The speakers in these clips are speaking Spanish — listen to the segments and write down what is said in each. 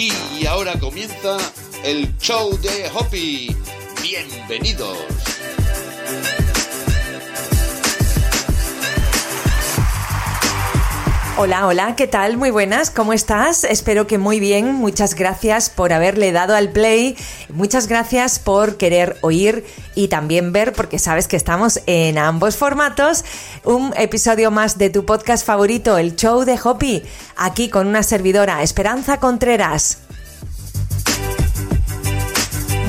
Y ahora comienza el show de Hoppy. Bienvenidos. Hola, hola, ¿qué tal? Muy buenas, ¿cómo estás? Espero que muy bien. Muchas gracias por haberle dado al play. Muchas gracias por querer oír y también ver, porque sabes que estamos en ambos formatos, un episodio más de tu podcast favorito, el show de Hopi, aquí con una servidora, Esperanza Contreras.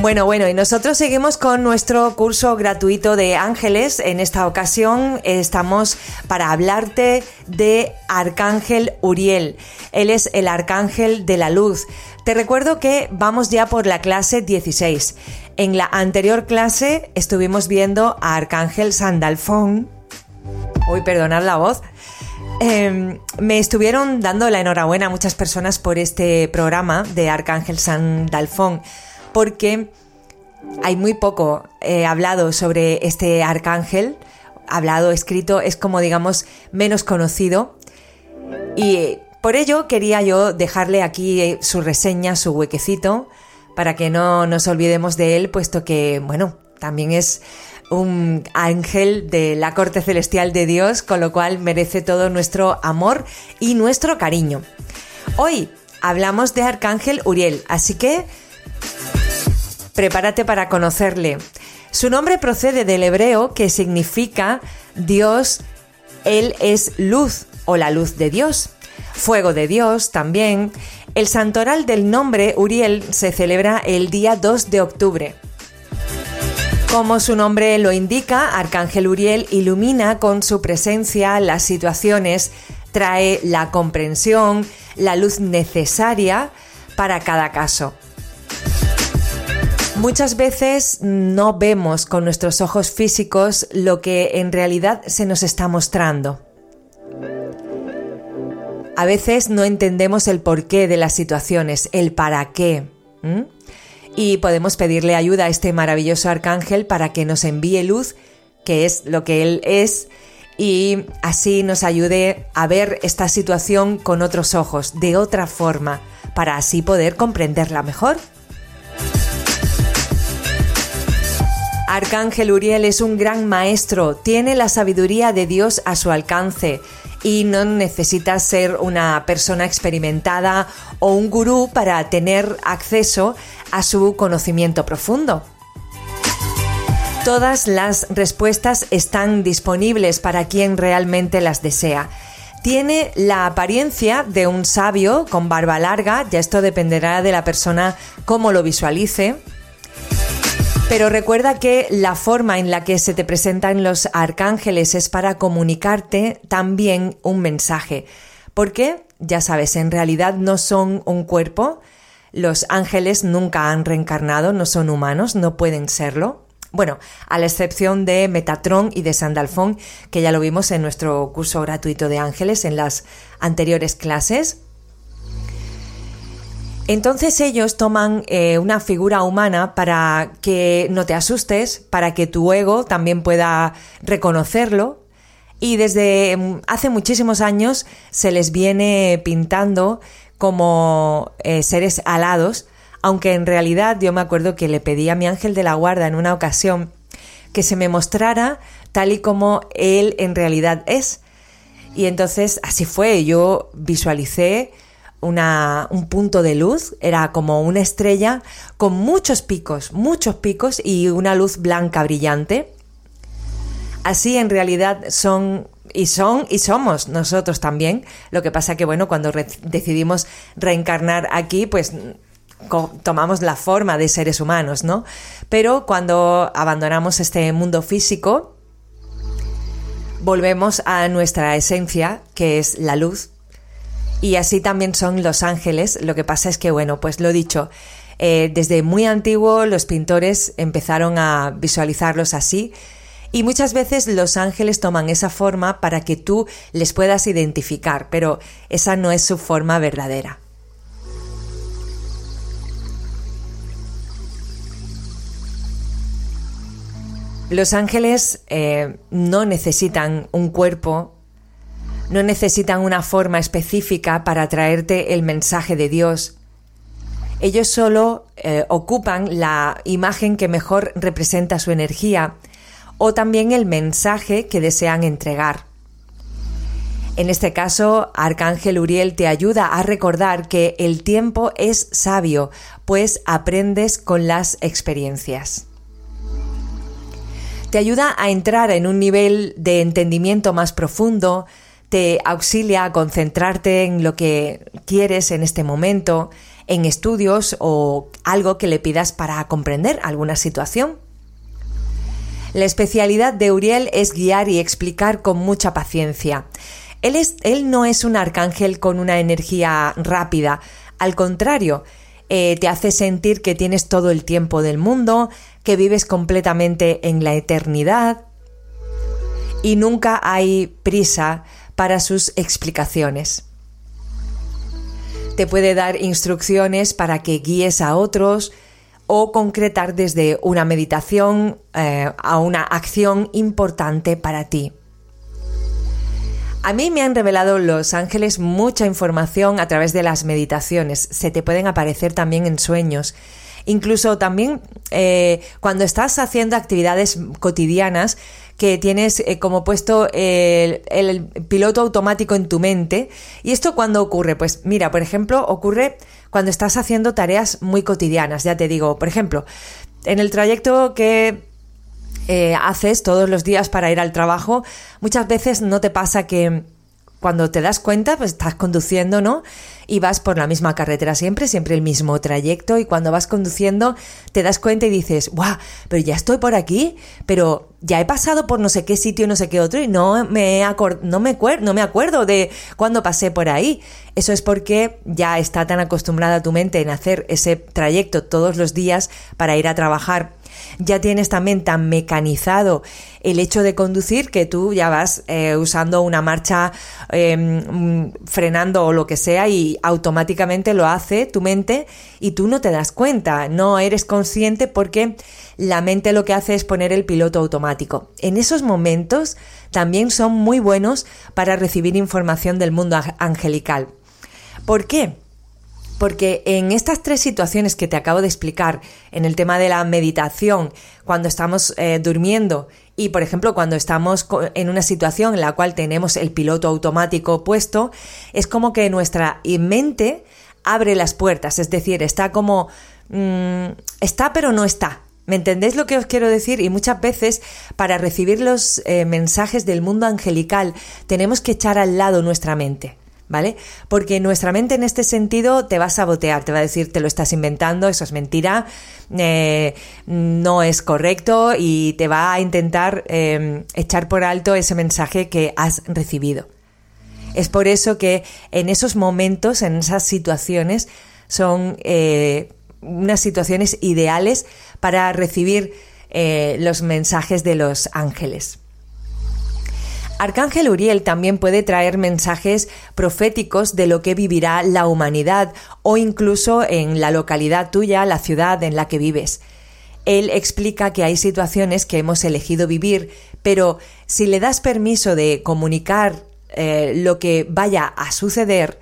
Bueno, bueno, y nosotros seguimos con nuestro curso gratuito de ángeles. En esta ocasión estamos para hablarte de Arcángel Uriel. Él es el Arcángel de la Luz. Te recuerdo que vamos ya por la clase 16. En la anterior clase estuvimos viendo a Arcángel Sandalfón. Uy, perdonad la voz. Em, me estuvieron dando la enhorabuena a muchas personas por este programa de Arcángel Sandalfón porque hay muy poco eh, hablado sobre este arcángel, hablado, escrito, es como digamos menos conocido y por ello quería yo dejarle aquí eh, su reseña, su huequecito, para que no nos olvidemos de él, puesto que, bueno, también es un ángel de la corte celestial de Dios, con lo cual merece todo nuestro amor y nuestro cariño. Hoy hablamos de Arcángel Uriel, así que prepárate para conocerle. Su nombre procede del hebreo que significa Dios, Él es luz o la luz de Dios. Fuego de Dios también. El santoral del nombre Uriel se celebra el día 2 de octubre. Como su nombre lo indica, Arcángel Uriel ilumina con su presencia las situaciones, trae la comprensión, la luz necesaria para cada caso. Muchas veces no vemos con nuestros ojos físicos lo que en realidad se nos está mostrando. A veces no entendemos el porqué de las situaciones, el para qué. Y podemos pedirle ayuda a este maravilloso arcángel para que nos envíe luz, que es lo que él es, y así nos ayude a ver esta situación con otros ojos, de otra forma, para así poder comprenderla mejor. Arcángel Uriel es un gran maestro, tiene la sabiduría de Dios a su alcance y no necesita ser una persona experimentada o un gurú para tener acceso a su conocimiento profundo. Todas las respuestas están disponibles para quien realmente las desea. Tiene la apariencia de un sabio con barba larga, ya esto dependerá de la persona cómo lo visualice, pero recuerda que la forma en la que se te presentan los arcángeles es para comunicarte también un mensaje. Porque, ya sabes, en realidad no son un cuerpo. Los ángeles nunca han reencarnado, no son humanos, no pueden serlo. Bueno, a la excepción de Metatron y de Sandalfón, que ya lo vimos en nuestro curso gratuito de ángeles en las anteriores clases. Entonces ellos toman eh, una figura humana para que no te asustes, para que tu ego también pueda reconocerlo. Y desde mm, hace muchísimos años se les viene pintando como eh, seres alados, aunque en realidad yo me acuerdo que le pedí a mi ángel de la guarda en una ocasión que se me mostrara tal y como él en realidad es. Y entonces así fue, yo visualicé un punto de luz, era como una estrella con muchos picos, muchos picos y una luz blanca brillante. Así en realidad son y son y somos nosotros también. Lo que pasa que bueno, cuando decidimos reencarnar aquí, pues tomamos la forma de seres humanos, ¿no? Pero cuando abandonamos este mundo físico, volvemos a nuestra esencia, que es la luz, y así también son los ángeles. Lo que pasa es que, bueno, pues lo dicho, eh, desde muy antiguo los pintores empezaron a visualizarlos así. Y muchas veces los ángeles toman esa forma para que tú les puedas identificar, pero esa no es su forma verdadera. Los ángeles eh, no necesitan un cuerpo no necesitan una forma específica para traerte el mensaje de Dios. Ellos solo eh, ocupan la imagen que mejor representa su energía o también el mensaje que desean entregar. En este caso, Arcángel Uriel te ayuda a recordar que el tiempo es sabio, pues aprendes con las experiencias. Te ayuda a entrar en un nivel de entendimiento más profundo, te auxilia a concentrarte en lo que quieres en este momento, en estudios o algo que le pidas para comprender alguna situación. La especialidad de Uriel es guiar y explicar con mucha paciencia. Él, es, él no es un arcángel con una energía rápida, al contrario, eh, te hace sentir que tienes todo el tiempo del mundo, que vives completamente en la eternidad y nunca hay prisa para sus explicaciones. Te puede dar instrucciones para que guíes a otros o concretar desde una meditación eh, a una acción importante para ti. A mí me han revelado los ángeles mucha información a través de las meditaciones. Se te pueden aparecer también en sueños. Incluso también eh, cuando estás haciendo actividades cotidianas que tienes eh, como puesto el, piloto automático en tu mente. ¿Y esto cuándo ocurre? Pues mira, por ejemplo, ocurre cuando estás haciendo tareas muy cotidianas. Ya te digo, por ejemplo, en el trayecto que eh, haces todos los días para ir al trabajo, muchas veces no te pasa que cuando te das cuenta, pues estás conduciendo, ¿no? Y vas por la misma carretera siempre, siempre el mismo trayecto, y cuando vas conduciendo te das cuenta y dices, ¡guau! Pero ya estoy por aquí, pero ya he pasado por no sé qué sitio, no sé qué otro, y no me, no me, no me acuerdo de cuando pasé por ahí. Eso es porque ya está tan acostumbrada tu mente en hacer ese trayecto todos los días para ir a trabajar ya tienes también tan mecanizado el hecho de conducir que tú ya vas eh, usando una marcha em, frenando o lo que sea y automáticamente lo hace tu mente y tú no te das cuenta, no eres consciente porque la mente lo que hace es poner el piloto automático. En esos momentos también son muy buenos para recibir información del mundo angelical. ¿Por qué? Porque en estas tres situaciones que te acabo de explicar, en el tema de la meditación, cuando estamos eh, durmiendo y, por ejemplo, cuando estamos en una situación en la cual tenemos el piloto automático puesto, es como que nuestra mente abre las puertas, es decir, está como... Mm, está pero no está. ¿Me entendéis lo que os quiero decir? Y muchas veces para recibir los eh, mensajes del mundo angelical tenemos que echar al lado nuestra mente. ¿Vale? Porque nuestra mente en este sentido te va a sabotear, te va a decir te lo estás inventando, eso es mentira, eh, no es correcto y te va a intentar em, echar por alto ese mensaje que has recibido. Es por eso que en esos momentos, en esas situaciones, son eh, unas situaciones ideales para recibir eh, los mensajes de los ángeles. Arcángel Uriel también puede traer mensajes proféticos de lo que vivirá la humanidad o incluso en la localidad tuya, la ciudad en la que vives. Él explica que hay situaciones que hemos elegido vivir, pero si le das permiso de comunicar eh, lo que vaya a suceder,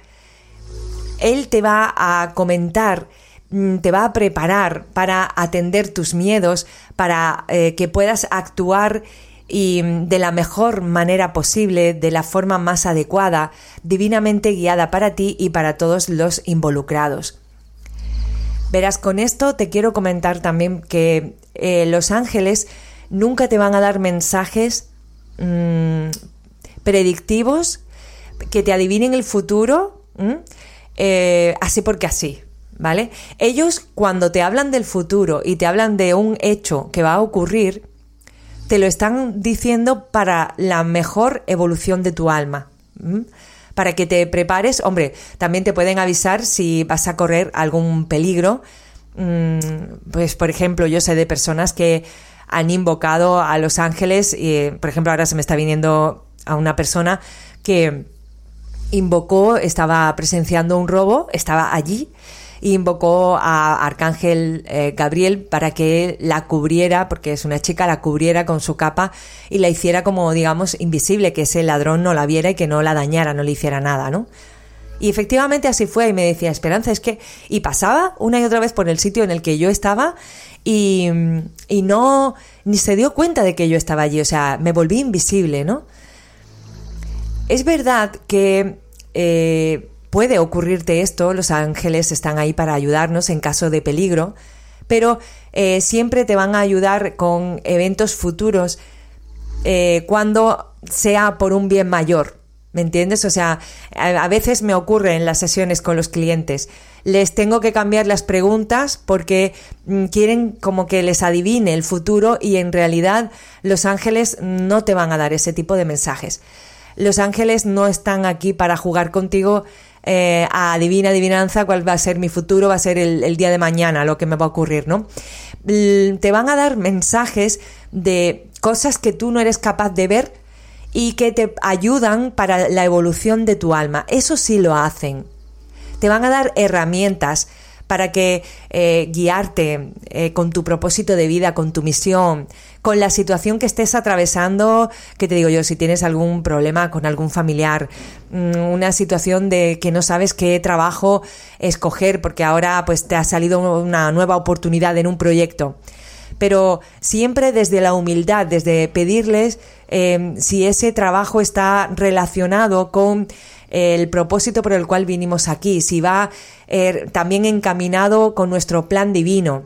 él te va a comentar mm, te va a preparar para atender tus miedos, para eh, que puedas actuar y de la mejor manera posible, de la forma más adecuada, divinamente guiada para ti y para todos los involucrados. Verás, con esto te quiero comentar también que eh, los ángeles nunca te van a dar mensajes mm, predictivos que te adivinen el futuro, eh, así porque así, ¿vale? Ellos cuando te hablan del futuro y te hablan de un hecho que va a ocurrir, te lo están diciendo para la mejor evolución de tu alma. Para que te prepares, hombre, también te pueden avisar si vas a correr algún peligro. Mm, pues, por ejemplo, yo sé de personas que han invocado a los ángeles y, por ejemplo, ahora se me está viniendo a una persona que invocó, estaba presenciando un robo, estaba allí invocó a Arcángel eh, Gabriel para que la cubriera, porque es una chica, la cubriera con su capa y la hiciera como, digamos, invisible, que ese ladrón no la viera y que no la dañara, no le hiciera nada, ¿no? Y efectivamente así fue y me decía, Esperanza, es que... Y pasaba una y otra vez por el sitio en el que yo estaba y, y no... ni se dio cuenta de que yo estaba allí, o sea, me volví invisible, ¿no? Es verdad que eh, puede ocurrirte esto, los ángeles están ahí para ayudarnos en caso de peligro, pero eh, siempre te van a ayudar con eventos futuros eh, cuando sea por un bien mayor. ¿Me entiendes? O sea, a, veces me ocurre en las sesiones con los clientes. Les tengo que cambiar las preguntas porque mm, quieren como que les adivine el futuro y en realidad los ángeles no te van a dar ese tipo de mensajes. Los ángeles no están aquí para jugar contigo eh, a divina adivinanza cuál va a ser mi futuro, va a ser el, el, día de mañana, lo que me va a ocurrir, ¿no? Te van a dar mensajes de cosas que tú no eres capaz de ver y que te ayudan para la evolución de tu alma. Eso sí lo hacen. Te van a dar herramientas para que eh, guiarte eh, con tu propósito de vida, con tu misión, con la situación que estés atravesando, que te digo yo, si tienes algún problema con algún familiar, mm, una situación de que no sabes qué trabajo escoger porque ahora pues te ha salido una nueva oportunidad en un proyecto pero siempre desde la humildad, desde pedirles eh, si ese trabajo está relacionado con el propósito por el cual vinimos aquí, si va eh, también encaminado con nuestro plan divino.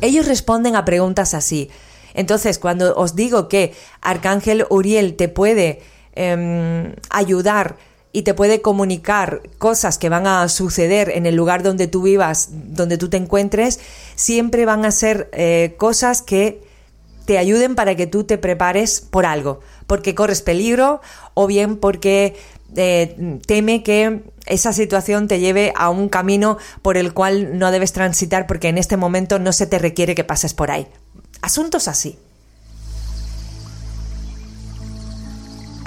Ellos responden a preguntas así. Entonces, cuando os digo que Arcángel Uriel te puede em, ayudar y te puede comunicar cosas que van a suceder en el lugar donde tú vivas, donde tú te encuentres, siempre van a ser eh, cosas que te ayuden para que tú te prepares por algo, porque corres peligro o bien porque eh, teme que esa situación te lleve a un camino por el cual no debes transitar porque en este momento no se te requiere que pases por ahí. Asuntos así.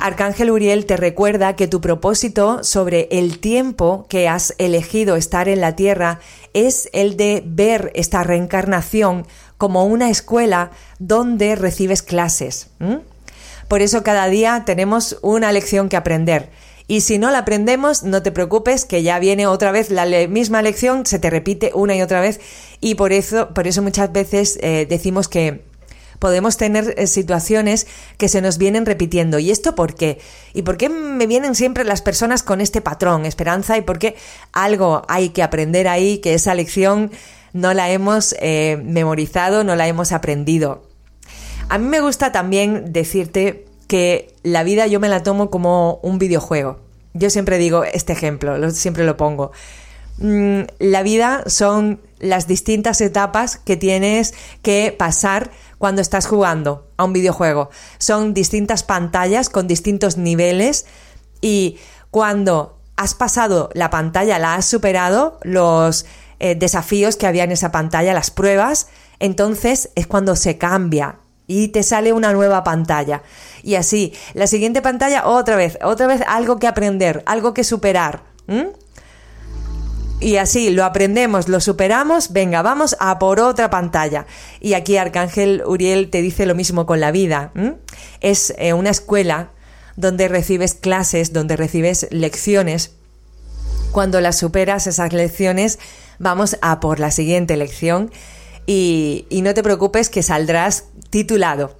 Arcángel Uriel te recuerda que tu propósito sobre el tiempo que has elegido estar en la Tierra es el de ver esta reencarnación como una escuela donde recibes clases. Por eso cada día tenemos una lección que aprender. Y si no la aprendemos, no te preocupes, que ya viene otra vez la misma lección, se te repite una y otra vez. Y por eso, por eso muchas veces eh, decimos que podemos tener eh, situaciones que se nos vienen repitiendo. ¿Y esto por qué? ¿Y por qué me vienen siempre las personas con este patrón, esperanza? ¿Y por qué algo hay que aprender ahí, que esa lección no la hemos eh, memorizado, no la hemos aprendido? A mí me gusta también decirte que la vida yo me la tomo como un videojuego. Yo siempre digo este ejemplo, siempre lo pongo. Mm, la vida son las distintas etapas que tienes que pasar cuando estás jugando a un videojuego. Son distintas pantallas con distintos niveles y cuando has pasado la pantalla, la has superado, los eh, desafíos que había en esa pantalla, las pruebas, entonces es cuando se cambia y te sale una nueva pantalla. Y así, la siguiente pantalla, otra vez, otra vez algo que aprender, algo que superar. Y así lo aprendemos, lo superamos, venga, vamos a por otra pantalla. Y aquí Arcángel Uriel te dice lo mismo con la vida. Es eh, una escuela donde recibes clases, donde recibes lecciones. Cuando las superas esas lecciones, vamos a por la siguiente lección y, no te preocupes que saldrás titulado.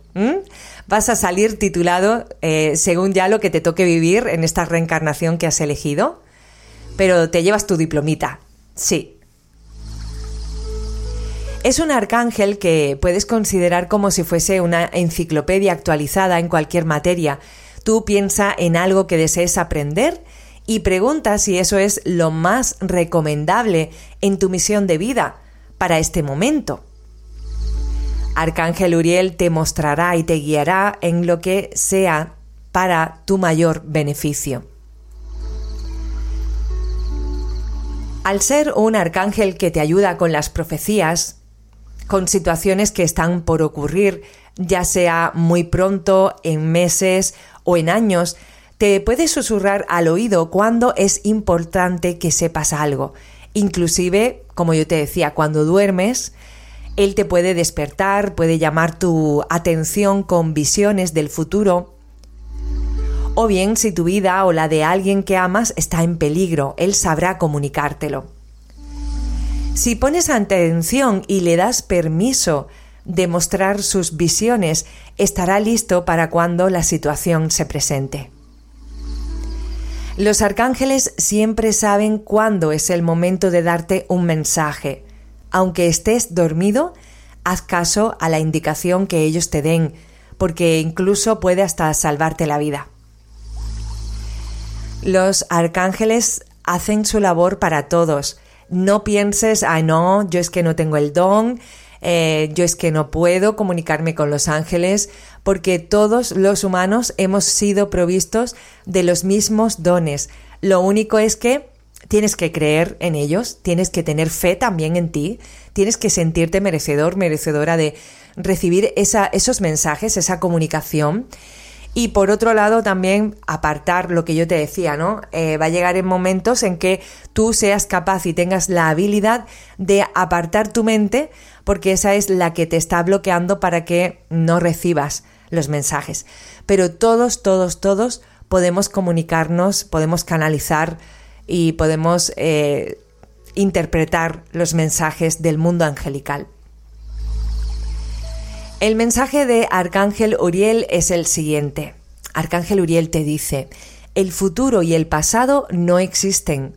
Vas a salir titulado eh, según ya lo que te toque vivir en esta reencarnación que has elegido, pero te llevas tu diplomita, sí. Es un arcángel que puedes considerar como si fuese una enciclopedia actualizada en cualquier materia. Tú piensa en algo que desees aprender y pregunta si eso es lo más recomendable en tu misión de vida para este momento. Arcángel Uriel te mostrará y te guiará en lo que sea para tu mayor beneficio. Al ser un arcángel que te ayuda con las profecías, con situaciones que están por ocurrir, ya sea muy pronto, en meses o en años, te puede susurrar al oído cuando es importante que sepas algo Inclusive, como yo te decía, cuando duermes, él te puede despertar, puede llamar tu atención con visiones del futuro O bien si tu vida o la de alguien que amas está en peligro, Él sabrá comunicártelo. Si pones atención y le das permiso de mostrar sus visiones, estará listo para cuando la situación se presente. Los arcángeles siempre saben cuándo es el momento de darte un mensaje. Aunque estés dormido, haz caso a la indicación que ellos te den, porque incluso puede hasta salvarte la vida. Los arcángeles hacen su labor para todos. No pienses, ay no, yo es que no tengo el don, eh, yo es que no puedo comunicarme con los ángeles, porque todos los humanos hemos sido provistos de los mismos dones. Lo único es que tienes que creer en ellos, tienes que tener fe también en ti, tienes que sentirte merecedor, merecedora de recibir esos mensajes, esa comunicación. Y por otro lado, también apartar lo que yo te decía, ¿no? Eh, va a llegar en momentos en que tú seas capaz y tengas la habilidad de apartar tu mente porque esa es la que te está bloqueando para que no recibas los mensajes. Pero todos, todos, todos podemos comunicarnos, podemos canalizar y podemos eh, interpretar los mensajes del mundo angelical. El mensaje de Arcángel Uriel es el siguiente. Arcángel Uriel te dice, el futuro y el pasado no existen.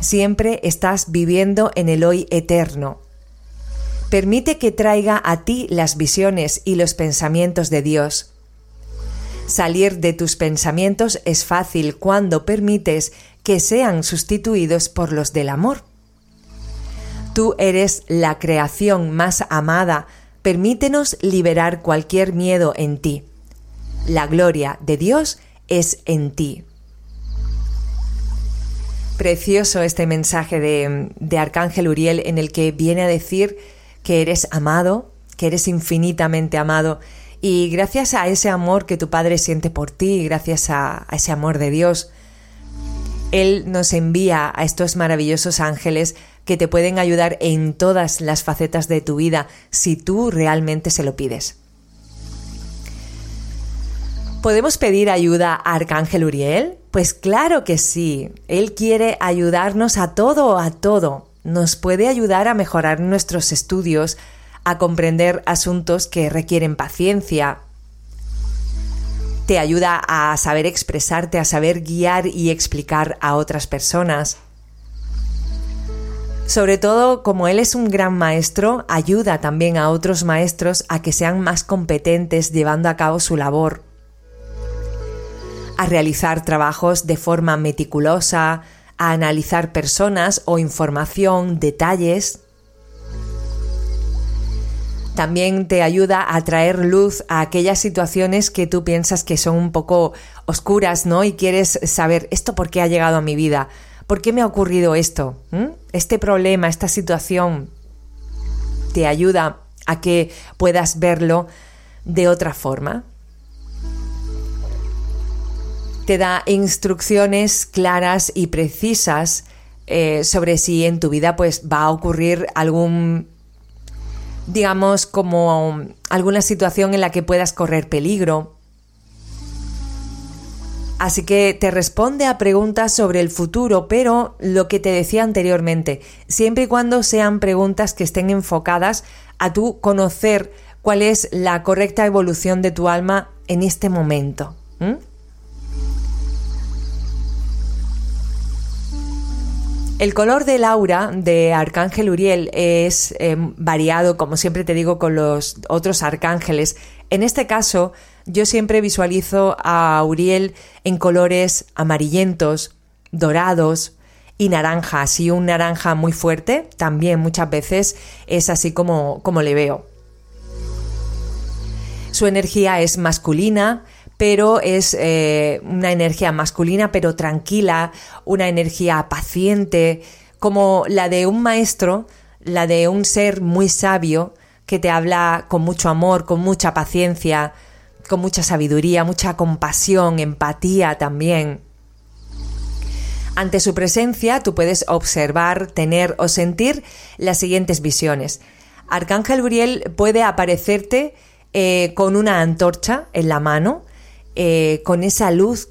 Siempre estás viviendo en el hoy eterno. Permite que traiga a ti las visiones y los pensamientos de Dios. Salir de tus pensamientos es fácil cuando permites que sean sustituidos por los del amor. Tú eres la creación más amada, permítenos liberar cualquier miedo en ti. La gloria de Dios es en ti. Precioso este mensaje de, de Arcángel Uriel en el que viene a decir que eres amado, que eres infinitamente amado y gracias a ese amor que tu Padre siente por ti, gracias a, ese amor de Dios, Él nos envía a estos maravillosos ángeles que te pueden ayudar en todas las facetas de tu vida si tú realmente se lo pides. ¿Podemos pedir ayuda a Arcángel Uriel? Pues claro que sí. Él quiere ayudarnos a todo, a todo nos puede ayudar a mejorar nuestros estudios, a comprender asuntos que requieren paciencia. Te ayuda a saber expresarte, a saber guiar y explicar a otras personas. Sobre todo, como él es un gran maestro, ayuda también a otros maestros a que sean más competentes llevando a cabo su labor, a realizar trabajos de forma meticulosa, a analizar personas o información, detalles. También te ayuda a traer luz a aquellas situaciones que tú piensas que son un poco oscuras, ¿no? Y quieres saber esto por qué ha llegado a mi vida, por qué me ha ocurrido esto, este problema, esta situación. Te ayuda a que puedas verlo de otra forma te da instrucciones claras y precisas eh, sobre si en tu vida pues va a ocurrir algún digamos como alguna situación en la que puedas correr peligro. Así que te responde a preguntas sobre el futuro, pero lo que te decía anteriormente, siempre y cuando sean preguntas que estén enfocadas a tu conocer cuál es la correcta evolución de tu alma en este momento. El color del aura de Arcángel Uriel es eh, variado, como siempre te digo, con los otros arcángeles. En este caso, yo siempre visualizo a Uriel en colores amarillentos, dorados y naranja, así un naranja muy fuerte, también muchas veces es así como, como le veo. Su energía es masculina, pero es eh, una energía masculina, pero tranquila, una energía paciente, como la de un maestro, la de un ser muy sabio que te habla con mucho amor, con mucha paciencia, con mucha sabiduría, mucha compasión, empatía también. Ante su presencia tú puedes observar, tener o sentir las siguientes visiones. Arcángel Uriel puede aparecerte eh, con una antorcha en la mano, eh, con esa luz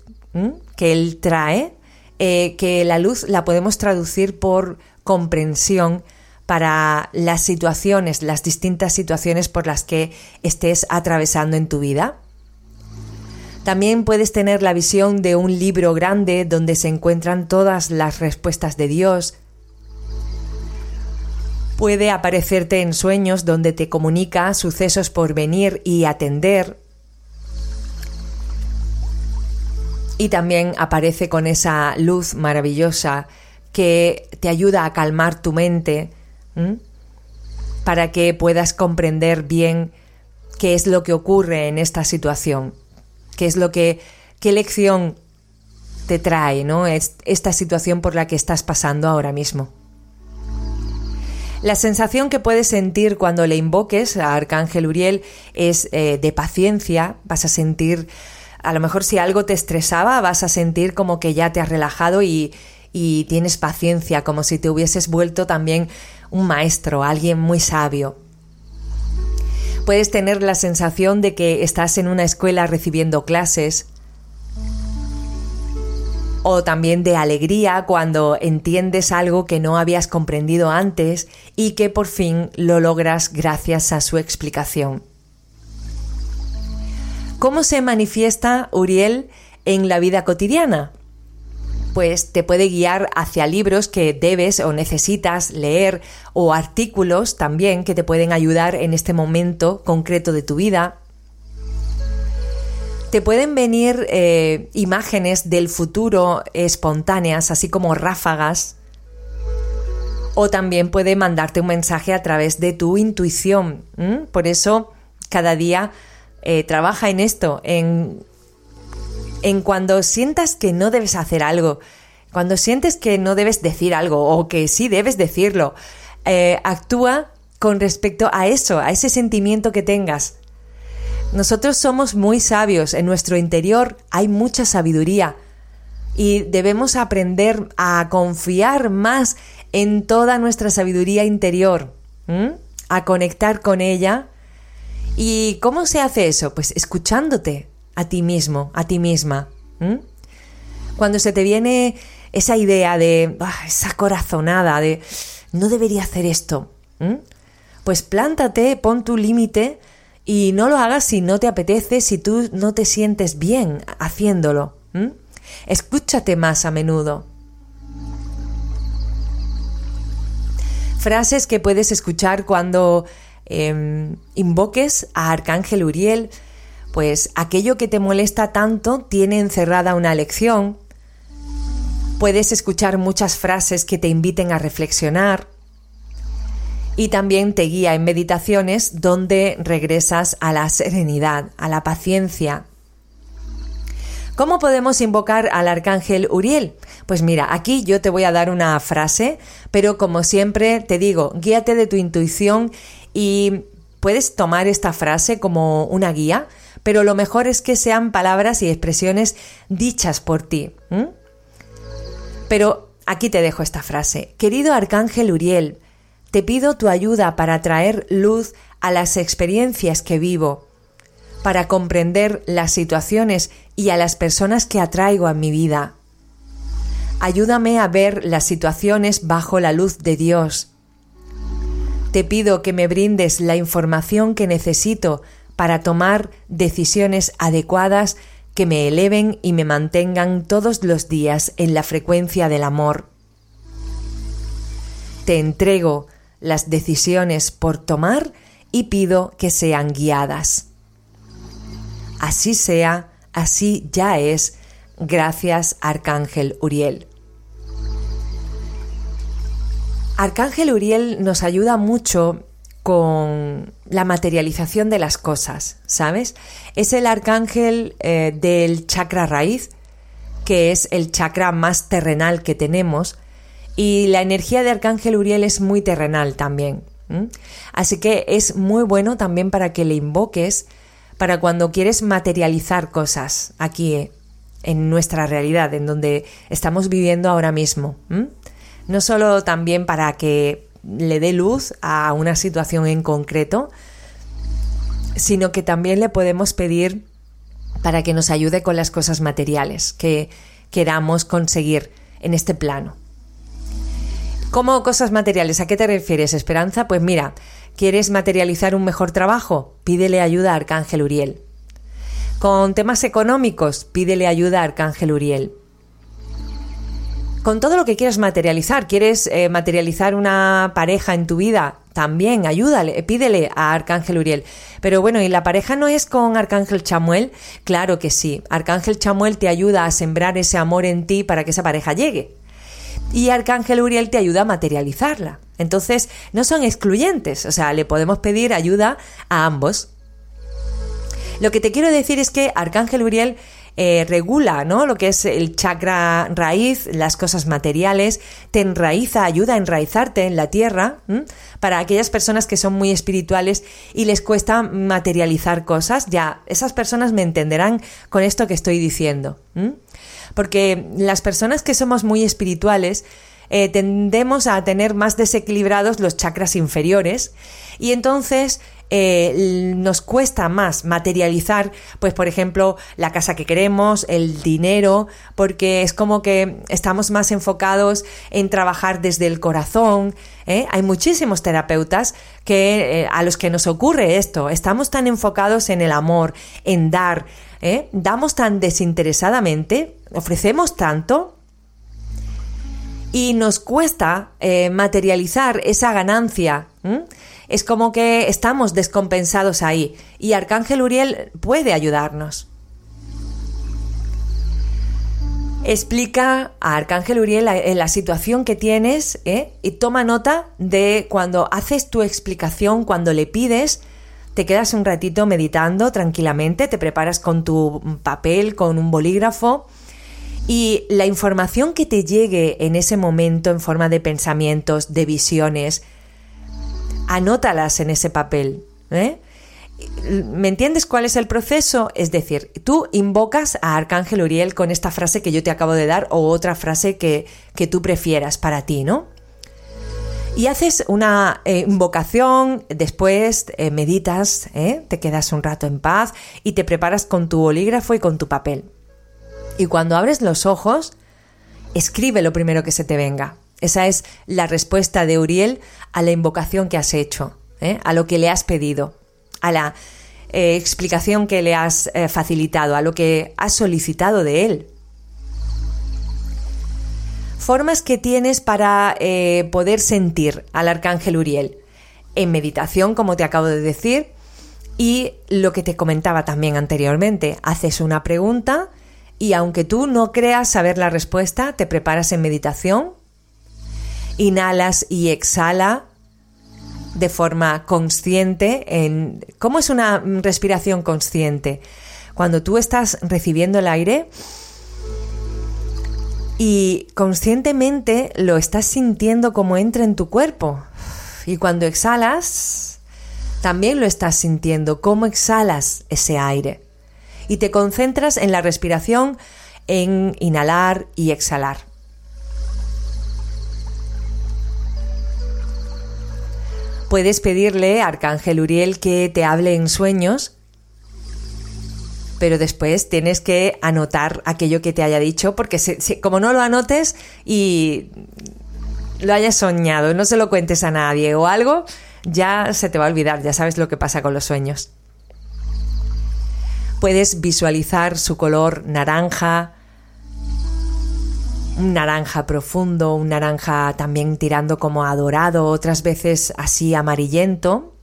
que Él trae, eh, que la luz la podemos traducir por comprensión para las situaciones, las distintas situaciones por las que estés atravesando en tu vida. También puedes tener la visión de un libro grande donde se encuentran todas las respuestas de Dios. Puede aparecerte en sueños donde te comunica sucesos por venir y atender. Y también aparece con esa luz maravillosa que te ayuda a calmar tu mente para que puedas comprender bien qué es lo que ocurre en esta situación qué es lo que, qué lección te trae, ¿no? esta situación por la que estás pasando ahora mismo. La sensación que puedes sentir cuando le invoques a Arcángel Uriel es eh, de paciencia, vas a sentir, a lo mejor si algo te estresaba, vas a sentir como que ya te has relajado y, y tienes paciencia, como si te hubieses vuelto también un maestro, alguien muy sabio. Puedes tener la sensación de que estás en una escuela recibiendo clases o también de alegría cuando entiendes algo que no habías comprendido antes y que por fin lo logras gracias a su explicación. ¿Cómo se manifiesta Uriel en la vida cotidiana? pues te puede guiar hacia libros que debes o necesitas leer o artículos también que te pueden ayudar en este momento concreto de tu vida. Te pueden venir eh, imágenes del futuro espontáneas, así como ráfagas. O también puede mandarte un mensaje a través de tu intuición. Por eso, cada día eh, trabaja en esto, en en cuando sientas que no debes hacer algo, cuando sientes que no debes decir algo o que sí debes decirlo, eh, actúa con respecto a eso, a ese sentimiento que tengas. Nosotros somos muy sabios, en nuestro interior hay mucha sabiduría y debemos aprender a confiar más en toda nuestra sabiduría interior, a conectar con ella. ¿Y cómo se hace eso? Pues escuchándote, a ti mismo, a ti misma. Cuando se te viene esa idea de, esa corazonada de, no debería hacer esto, pues plántate, pon tu límite y no lo hagas si no te apetece, si tú no te sientes bien haciéndolo. Escúchate más a menudo. Frases que puedes escuchar cuando em, invoques a Arcángel Uriel, pues aquello que te molesta tanto tiene encerrada una lección. Puedes escuchar muchas frases que te inviten a reflexionar. Y también te guía en meditaciones donde regresas a la serenidad, a la paciencia. ¿Cómo podemos invocar al arcángel Uriel? Pues mira, aquí yo te voy a dar una frase, pero como siempre te digo, guíate de tu intuición y puedes tomar esta frase como una guía pero lo mejor es que sean palabras y expresiones dichas por ti. Pero aquí te dejo esta frase. Querido Arcángel Uriel, te pido tu ayuda para traer luz a las experiencias que vivo, para comprender las situaciones y a las personas que atraigo a mi vida. Ayúdame a ver las situaciones bajo la luz de Dios. Te pido que me brindes la información que necesito para tomar decisiones adecuadas que me eleven y me mantengan todos los días en la frecuencia del amor. Te entrego las decisiones por tomar y pido que sean guiadas. Así sea, así ya es. Gracias, Arcángel Uriel. Arcángel Uriel nos ayuda mucho con la materialización de las cosas, ¿sabes? Es el arcángel eh, del chakra raíz, que es el chakra más terrenal que tenemos, y la energía de arcángel Uriel es muy terrenal también. Así que es muy bueno también para que le invoques para cuando quieres materializar cosas aquí eh, en nuestra realidad, en donde estamos viviendo ahora mismo. No solo también para que le dé luz a una situación en concreto, sino que también le podemos pedir para que nos ayude con las cosas materiales que queramos conseguir en este plano. ¿Cómo cosas materiales? ¿A qué te refieres, Esperanza? Pues mira, ¿quieres materializar un mejor trabajo? Pídele ayuda a Arcángel Uriel. Con temas económicos, pídele ayuda a Arcángel Uriel. Con todo lo que quieras materializar, quieres eh, materializar una pareja en tu vida, también ayúdale, pídele a Arcángel Uriel. Pero bueno, ¿y la pareja no es con Arcángel Chamuel? Claro que sí. Arcángel Chamuel te ayuda a sembrar ese amor en ti para que esa pareja llegue y Arcángel Uriel te ayuda a materializarla. Entonces, no son excluyentes, o sea, le podemos pedir ayuda a ambos. Lo que te quiero decir es que Arcángel Uriel eh, regula ¿no? lo que es el chakra raíz, las cosas materiales, te enraiza, ayuda a enraizarte en la tierra, para aquellas personas que son muy espirituales y les cuesta materializar cosas, ya esas personas me entenderán con esto que estoy diciendo. Porque las personas que somos muy espirituales, eh, tendemos a tener más desequilibrados los chakras inferiores y entonces eh, nos cuesta más materializar, pues por ejemplo, la casa que queremos, el dinero, porque es como que estamos más enfocados en trabajar desde el corazón. ¿eh? Hay muchísimos terapeutas que a los que nos ocurre esto. Estamos tan enfocados en el amor, en dar, damos tan desinteresadamente, ofrecemos tanto y nos cuesta eh, materializar esa ganancia. Es como que estamos descompensados ahí y Arcángel Uriel puede ayudarnos. Explica a Arcángel Uriel la, la situación que tienes ¿eh? y toma nota de cuando haces tu explicación, cuando le pides, te quedas un ratito meditando tranquilamente, te preparas con tu papel, con un bolígrafo y la información que te llegue en ese momento en forma de pensamientos, de visiones, anótalas en ese papel. ¿eh? ¿Me entiendes cuál es el proceso? Es decir, tú invocas a Arcángel Uriel con esta frase que yo te acabo de dar o otra frase que, que tú prefieras para ti, ¿no? Y haces una eh, invocación, después eh, meditas, te quedas un rato en paz y te preparas con tu bolígrafo y con tu papel. Y cuando abres los ojos, escribe lo primero que se te venga. Esa es la respuesta de Uriel a la invocación que has hecho, ¿eh? a lo que le has pedido, a la eh, explicación que le has eh, facilitado, a lo que has solicitado de él. Formas que tienes para poder sentir al arcángel Uriel. En meditación, como te acabo de decir, y lo que te comentaba también anteriormente, haces una pregunta, y aunque tú no creas saber la respuesta, te preparas en meditación, inhalas y exhala de forma consciente en cómo es una respiración consciente. Cuando tú estás recibiendo el aire y conscientemente lo estás sintiendo como entra en tu cuerpo. Y cuando exhalas, también lo estás sintiendo, cómo exhalas ese aire y te concentras en la respiración, en inhalar y exhalar. Puedes pedirle a Arcángel Uriel que te hable en sueños, pero después tienes que anotar aquello que te haya dicho, porque como no lo anotes y lo hayas soñado, no se lo cuentes a nadie o algo, ya se te va a olvidar, ya sabes lo que pasa con los sueños. Puedes visualizar su color naranja, un naranja profundo, un naranja también tirando como a dorado, otras veces así amarillento.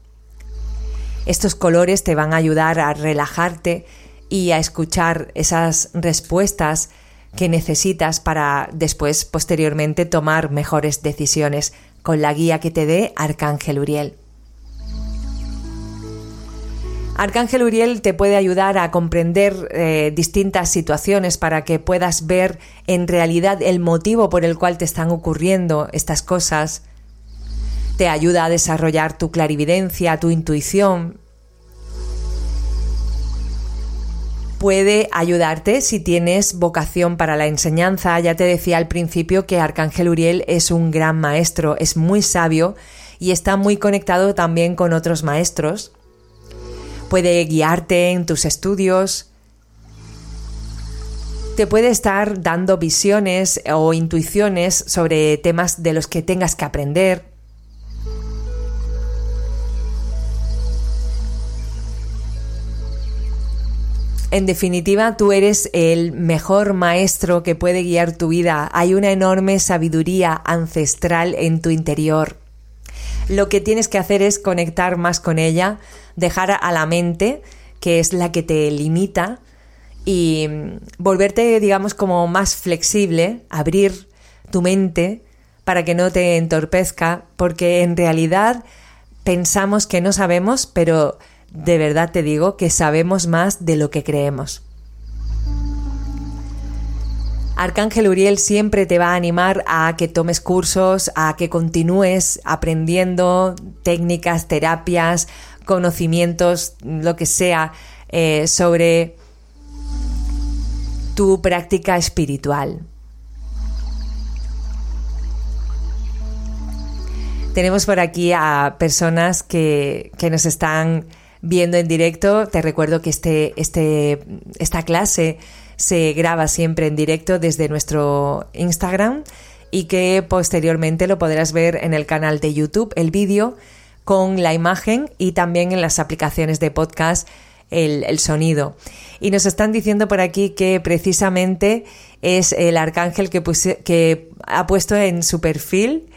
Estos colores te van a ayudar a relajarte y a escuchar esas respuestas que necesitas para después, posteriormente, tomar mejores decisiones con la guía que te dé Arcángel Uriel. Arcángel Uriel te puede ayudar a comprender eh, distintas situaciones para que puedas ver en realidad el motivo por el cual te están ocurriendo estas cosas. Te ayuda a desarrollar tu clarividencia, tu intuición. Puede ayudarte si tienes vocación para la enseñanza. Ya te decía al principio que Arcángel Uriel es un gran maestro, es muy sabio y está muy conectado también con otros maestros puede guiarte en tus estudios te puede estar dando visiones o intuiciones sobre temas de los que tengas que aprender. En definitiva, tú eres el mejor maestro que puede guiar tu vida. Hay una enorme sabiduría ancestral en tu interior. Lo que tienes que hacer es conectar más con ella, dejar a la mente, que es la que te limita, y volverte, digamos, como más flexible, abrir tu mente para que no te entorpezca, porque en realidad pensamos que no sabemos, pero de verdad te digo que sabemos más de lo que creemos. Arcángel Uriel siempre te va a animar a que tomes cursos, a que continúes aprendiendo técnicas, terapias, conocimientos, lo que sea, eh, sobre tu práctica espiritual. Tenemos por aquí a personas que, que nos están viendo en directo. Te recuerdo que este, este, esta clase se graba siempre en directo desde nuestro Instagram y que posteriormente lo podrás ver en el canal de YouTube, el vídeo con la imagen y también en las aplicaciones de podcast el, sonido. Y nos están diciendo por aquí que precisamente es el arcángel que, que ha puesto en su perfil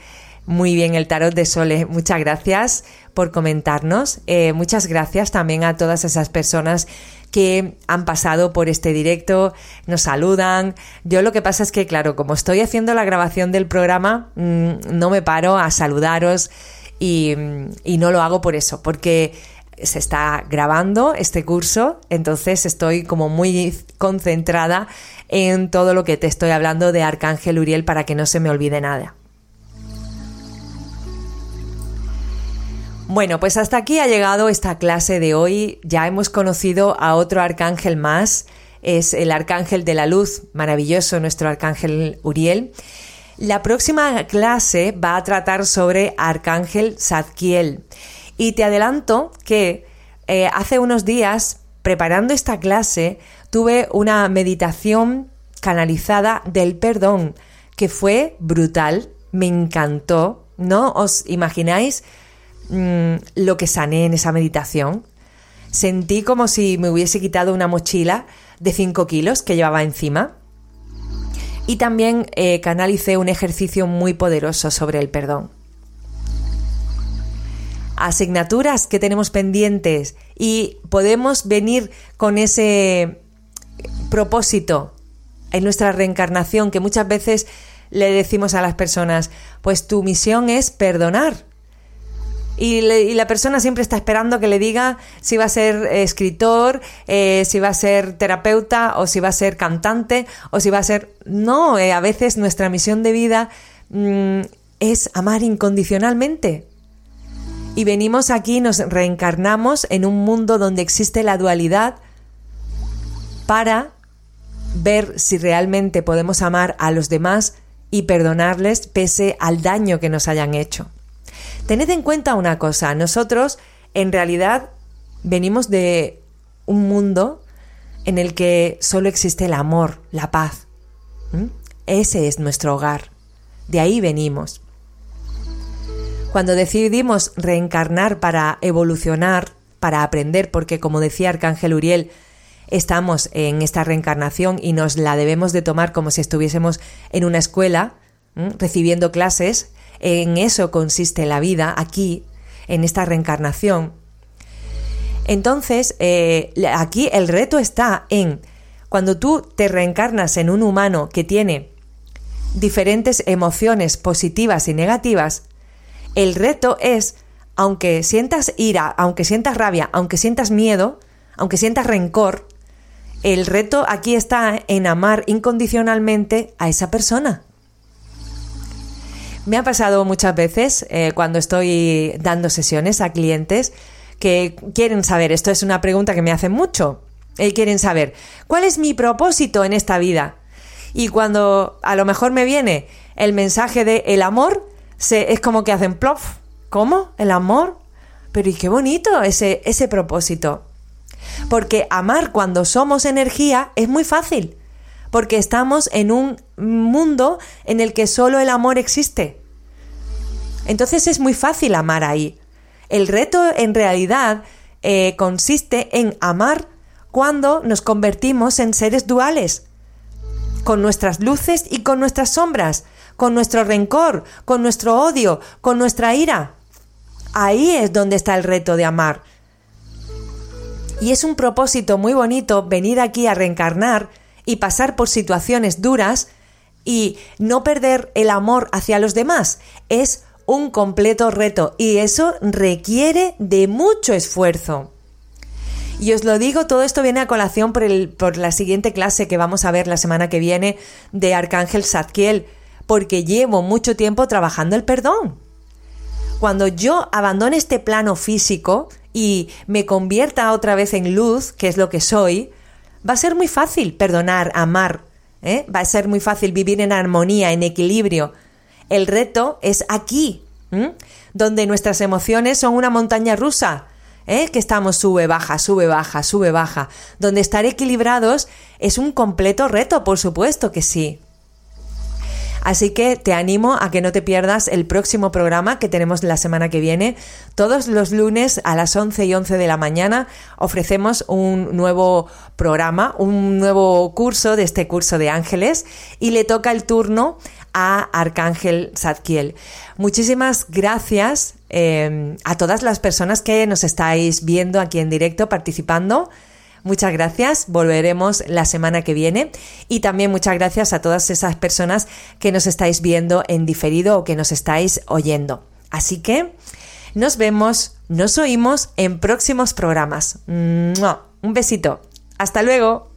muy bien el tarot de Sole. Muchas gracias por comentarnos. Eh, muchas gracias también a todas esas personas que han pasado por este directo, nos saludan. Yo lo que pasa es que, claro, como estoy haciendo la grabación del programa, mm, no me paro a saludaros y, y no lo hago por eso, porque se está grabando este curso, entonces estoy como muy concentrada en todo lo que te estoy hablando de Arcángel Uriel para que no se me olvide nada. Bueno, pues hasta aquí ha llegado esta clase de hoy. Ya hemos conocido a otro arcángel más. Es el arcángel de la luz, maravilloso nuestro arcángel Uriel. La próxima clase va a tratar sobre arcángel Zadkiel. Y te adelanto que eh, hace unos días, preparando esta clase, tuve una meditación canalizada del perdón, que fue brutal, me encantó. ¿No os imagináis Mm, lo que sané en esa meditación. Sentí como si me hubiese quitado una mochila de 5 kilos que llevaba encima. Y también eh, canalicé un ejercicio muy poderoso sobre el perdón. Asignaturas que tenemos pendientes y podemos venir con ese propósito en nuestra reencarnación que muchas veces le decimos a las personas, pues tu misión es perdonar. Y, la persona siempre está esperando que le diga si va a ser escritor, eh, si va a ser terapeuta o si va a ser cantante o si va a ser... No, eh, a veces nuestra misión de vida mm, es amar incondicionalmente. Y venimos aquí, nos reencarnamos en un mundo donde existe la dualidad para ver si realmente podemos amar a los demás y perdonarles pese al daño que nos hayan hecho. Tened en cuenta una cosa, nosotros en realidad venimos de un mundo en el que solo existe el amor, la paz. Ese es nuestro hogar. De ahí venimos. Cuando decidimos reencarnar para evolucionar, para aprender, porque como decía Arcángel Uriel, estamos en esta reencarnación y nos la debemos de tomar como si estuviésemos en una escuela, recibiendo clases, en eso consiste la vida aquí, en esta reencarnación. Entonces, eh, aquí el reto está en cuando tú te reencarnas en un humano que tiene diferentes emociones positivas y negativas, el reto es, aunque sientas ira, aunque sientas rabia, aunque sientas miedo, aunque sientas rencor, el reto aquí está en amar incondicionalmente a esa persona. Me ha pasado muchas veces eh, cuando estoy dando sesiones a clientes que quieren saber, esto es una pregunta que me hacen mucho, eh, quieren saber, ¿cuál es mi propósito en esta vida? Y cuando a lo mejor me viene el mensaje de el amor, se, es como que hacen plof. ¿Cómo? ¿El amor? Pero y qué bonito ese, ese propósito. Porque amar cuando somos energía es muy fácil. Porque estamos en un mundo en el que solo el amor existe. Entonces es muy fácil amar ahí. El reto en realidad eh, consiste en amar cuando nos convertimos en seres duales, con nuestras luces y con nuestras sombras, con nuestro rencor, con nuestro odio, con nuestra ira. Ahí es donde está el reto de amar. Y es un propósito muy bonito venir aquí a reencarnar y pasar por situaciones duras y no perder el amor hacia los demás. Es un completo reto y eso requiere de mucho esfuerzo. Y os lo digo, todo esto viene a colación por, el, por la siguiente clase que vamos a ver la semana que viene de Arcángel Zadkiel, porque llevo mucho tiempo trabajando el perdón. Cuando yo abandone este plano físico y me convierta otra vez en luz, que es lo que soy, va a ser muy fácil perdonar, amar, ¿eh? va a ser muy fácil vivir en armonía, en equilibrio. El reto es aquí, donde nuestras emociones son una montaña rusa, ¿eh? que estamos sube, baja, sube, baja, sube, baja. Donde estar equilibrados es un completo reto, por supuesto que sí. Así que te animo a que no te pierdas el próximo programa que tenemos la semana que viene. Todos los lunes a las 11 y 11 de la mañana ofrecemos un nuevo programa, un nuevo curso de este curso de ángeles y le toca el turno a Arcángel Zadkiel. Muchísimas gracias eh, a todas las personas que nos estáis viendo aquí en directo, participando. Muchas gracias, volveremos la semana que viene y también muchas gracias a todas esas personas que nos estáis viendo en diferido o que nos estáis oyendo. Así que nos vemos, nos oímos en próximos programas. Un besito. Hasta luego.